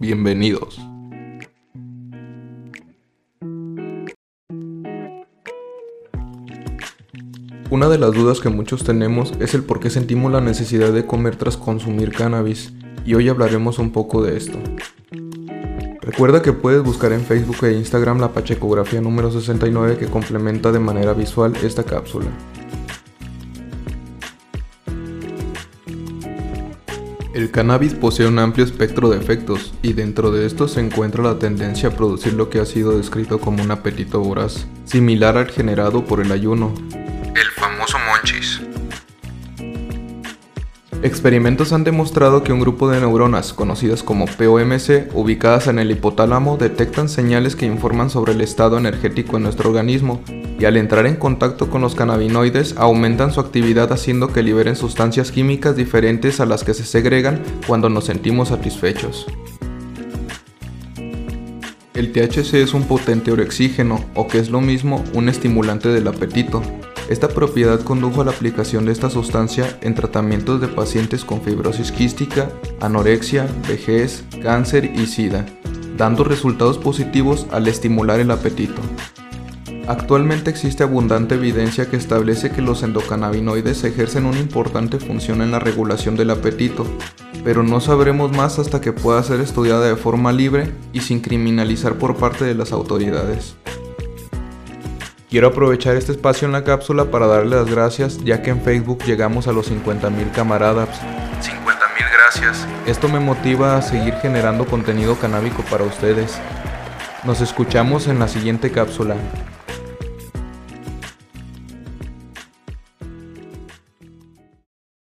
Bienvenidos. Una de las dudas que muchos tenemos es el por qué sentimos la necesidad de comer tras consumir cannabis, y hoy hablaremos un poco de esto. Recuerda que puedes buscar en Facebook e Instagram la Pachecografía número 69 que complementa de manera visual esta cápsula. El cannabis posee un amplio espectro de efectos y dentro de estos se encuentra la tendencia a producir lo que ha sido descrito como un apetito voraz, similar al generado por el ayuno. Experimentos han demostrado que un grupo de neuronas, conocidas como POMC, ubicadas en el hipotálamo, detectan señales que informan sobre el estado energético en nuestro organismo y al entrar en contacto con los cannabinoides aumentan su actividad haciendo que liberen sustancias químicas diferentes a las que se segregan cuando nos sentimos satisfechos. El THC es un potente orexígeno, o que es lo mismo, un estimulante del apetito. Esta propiedad condujo a la aplicación de esta sustancia en tratamientos de pacientes con fibrosis quística, anorexia, vejez, cáncer y sida, dando resultados positivos al estimular el apetito. Actualmente existe abundante evidencia que establece que los endocannabinoides ejercen una importante función en la regulación del apetito, pero no sabremos más hasta que pueda ser estudiada de forma libre y sin criminalizar por parte de las autoridades. Quiero aprovechar este espacio en la cápsula para darle las gracias ya que en Facebook llegamos a los 50.000 camaradas. 50.000 gracias. Esto me motiva a seguir generando contenido canábico para ustedes. Nos escuchamos en la siguiente cápsula.